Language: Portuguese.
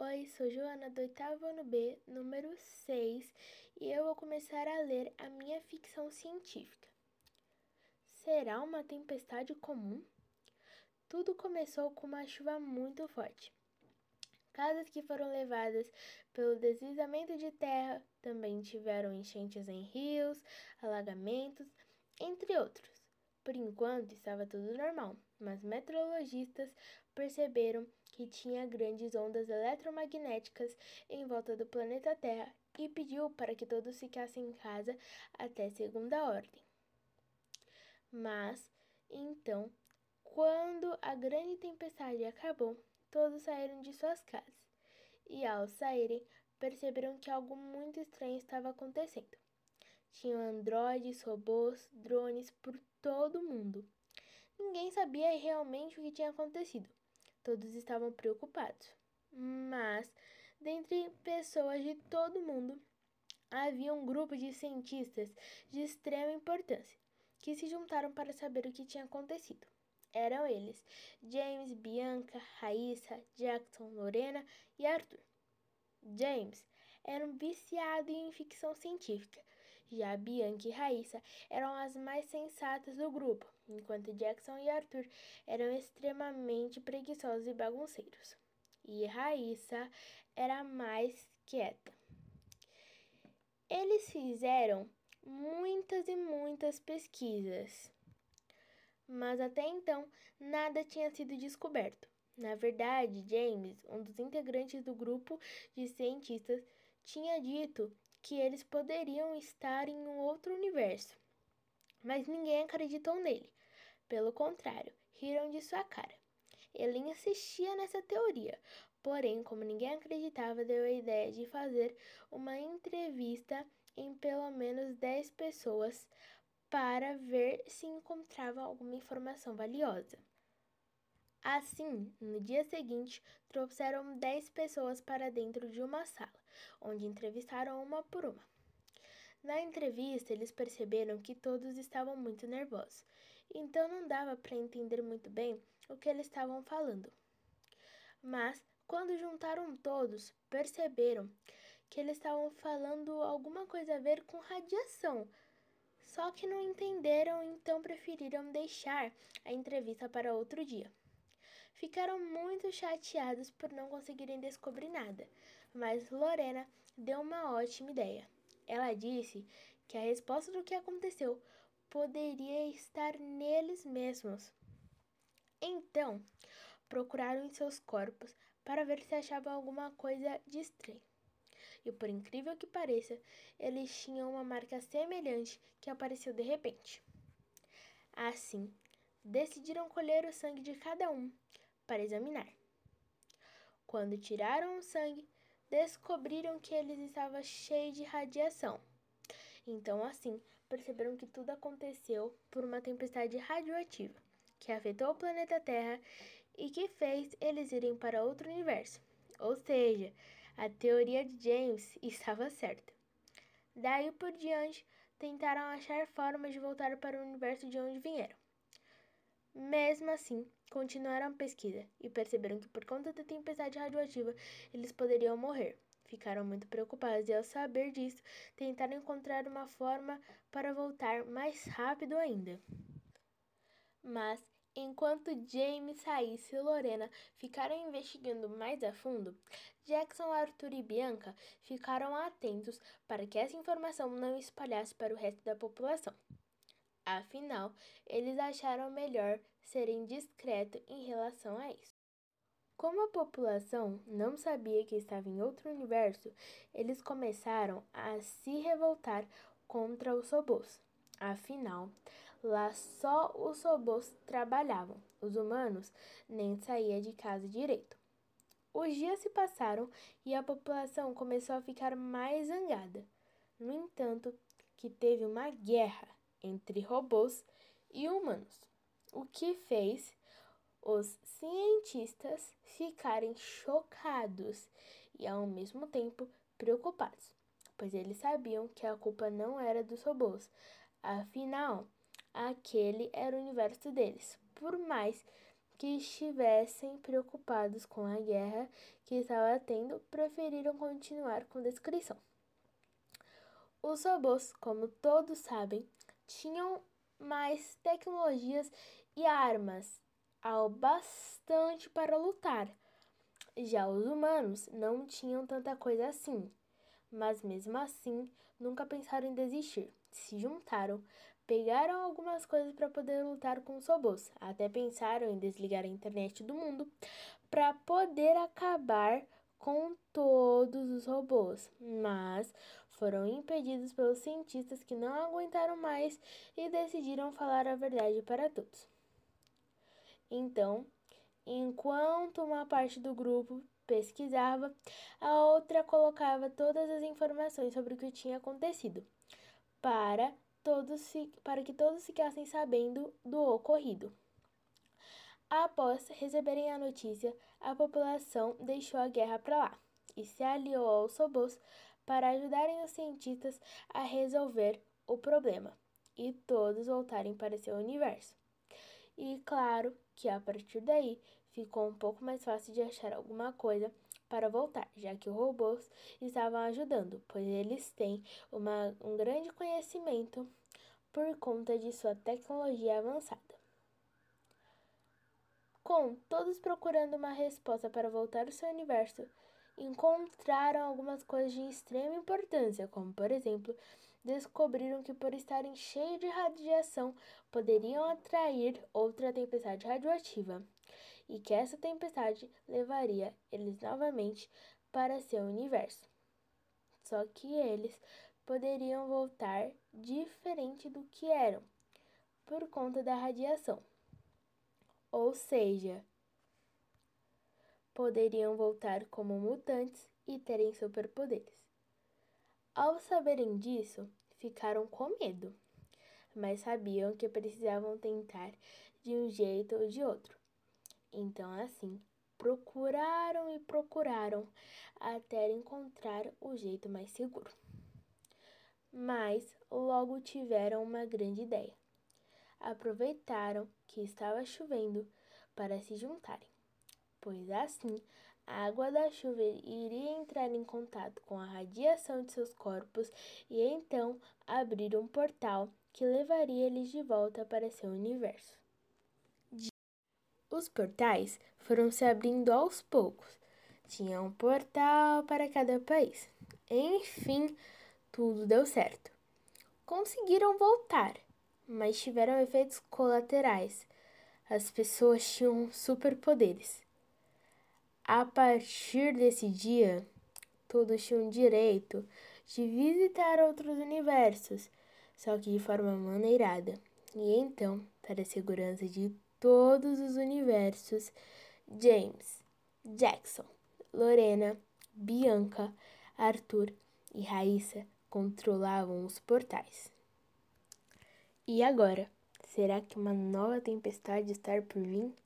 Oi, sou Joana do oitavo ano B, número 6, e eu vou começar a ler a minha ficção científica. Será uma tempestade comum? Tudo começou com uma chuva muito forte. Casas que foram levadas pelo deslizamento de terra também tiveram enchentes em rios, alagamentos, entre outros. Por enquanto estava tudo normal, mas meteorologistas perceberam que tinha grandes ondas eletromagnéticas em volta do planeta Terra e pediu para que todos ficassem em casa até segunda ordem. Mas então, quando a grande tempestade acabou, todos saíram de suas casas e, ao saírem, perceberam que algo muito estranho estava acontecendo. Tinham androides, robôs, drones por todo o mundo. Ninguém sabia realmente o que tinha acontecido. Todos estavam preocupados. Mas, dentre pessoas de todo mundo, havia um grupo de cientistas de extrema importância que se juntaram para saber o que tinha acontecido. Eram eles James, Bianca, Raíssa, Jackson, Lorena e Arthur. James era um viciado em ficção científica. Já Bianca e Raíssa eram as mais sensatas do grupo, enquanto Jackson e Arthur eram extremamente preguiçosos e bagunceiros. E Raíssa era mais quieta. Eles fizeram muitas e muitas pesquisas, mas até então nada tinha sido descoberto. Na verdade, James, um dos integrantes do grupo de cientistas, tinha dito que eles poderiam estar em um outro universo, mas ninguém acreditou nele. Pelo contrário, riram de sua cara. Ele insistia nessa teoria, porém, como ninguém acreditava, deu a ideia de fazer uma entrevista em pelo menos 10 pessoas para ver se encontrava alguma informação valiosa. Assim, no dia seguinte, trouxeram dez pessoas para dentro de uma sala, onde entrevistaram uma por uma. Na entrevista, eles perceberam que todos estavam muito nervosos, então não dava para entender muito bem o que eles estavam falando. Mas, quando juntaram todos, perceberam que eles estavam falando alguma coisa a ver com radiação. Só que não entenderam, então preferiram deixar a entrevista para outro dia. Ficaram muito chateados por não conseguirem descobrir nada, mas Lorena deu uma ótima ideia. Ela disse que a resposta do que aconteceu poderia estar neles mesmos. Então, procuraram em seus corpos para ver se achavam alguma coisa de estranho. E por incrível que pareça, eles tinham uma marca semelhante que apareceu de repente. Assim, decidiram colher o sangue de cada um para examinar. Quando tiraram o sangue, descobriram que ele estava cheio de radiação. Então, assim, perceberam que tudo aconteceu por uma tempestade radioativa que afetou o planeta Terra e que fez eles irem para outro universo. Ou seja, a teoria de James estava certa. Daí por diante, tentaram achar formas de voltar para o universo de onde vieram. Mesmo assim, continuaram a pesquisa e perceberam que por conta da tempestade radioativa eles poderiam morrer. Ficaram muito preocupados e, ao saber disso, tentaram encontrar uma forma para voltar mais rápido ainda. Mas, enquanto James, Raíssa e Lorena ficaram investigando mais a fundo, Jackson, Arthur e Bianca ficaram atentos para que essa informação não espalhasse para o resto da população. Afinal, eles acharam melhor serem discretos em relação a isso. Como a população não sabia que estava em outro universo, eles começaram a se revoltar contra os robôs. Afinal, lá só os robôs trabalhavam, os humanos nem saíam de casa direito. Os dias se passaram e a população começou a ficar mais zangada. No entanto, que teve uma guerra entre robôs e humanos, o que fez os cientistas ficarem chocados e ao mesmo tempo preocupados, pois eles sabiam que a culpa não era dos robôs, afinal, aquele era o universo deles. Por mais que estivessem preocupados com a guerra que estava tendo, preferiram continuar com a descrição. Os robôs, como todos sabem, tinham mais tecnologias e armas ao bastante para lutar. Já os humanos não tinham tanta coisa assim, mas mesmo assim nunca pensaram em desistir. Se juntaram, pegaram algumas coisas para poder lutar com os robôs, até pensaram em desligar a internet do mundo para poder acabar com todos os robôs, mas foram impedidos pelos cientistas que não aguentaram mais e decidiram falar a verdade para todos. Então, enquanto uma parte do grupo pesquisava, a outra colocava todas as informações sobre o que tinha acontecido, para, todos, para que todos ficassem sabendo do ocorrido. Após receberem a notícia, a população deixou a guerra para lá e se aliou aos robôs para ajudarem os cientistas a resolver o problema e todos voltarem para seu universo. E claro que a partir daí ficou um pouco mais fácil de achar alguma coisa para voltar, já que os robôs estavam ajudando, pois eles têm uma, um grande conhecimento por conta de sua tecnologia avançada. Com todos procurando uma resposta para voltar ao seu universo, encontraram algumas coisas de extrema importância, como por exemplo, descobriram que por estarem cheios de radiação poderiam atrair outra tempestade radioativa e que essa tempestade levaria eles novamente para seu universo. Só que eles poderiam voltar diferente do que eram por conta da radiação ou seja, poderiam voltar como mutantes e terem superpoderes. Ao saberem disso, ficaram com medo, mas sabiam que precisavam tentar de um jeito ou de outro. Então, assim, procuraram e procuraram até encontrar o jeito mais seguro. Mas logo tiveram uma grande ideia aproveitaram que estava chovendo para se juntarem, pois assim a água da chuva iria entrar em contato com a radiação de seus corpos e então abrir um portal que levaria eles de volta para seu universo. Os portais foram se abrindo aos poucos. Tinha um portal para cada país. Enfim, tudo deu certo. Conseguiram voltar mas tiveram efeitos colaterais. As pessoas tinham superpoderes. A partir desse dia, todos tinham direito de visitar outros universos, só que de forma maneirada. E então, para a segurança de todos os universos, James, Jackson, Lorena, Bianca, Arthur e Raíssa controlavam os portais. E agora? Será que uma nova tempestade está por vir?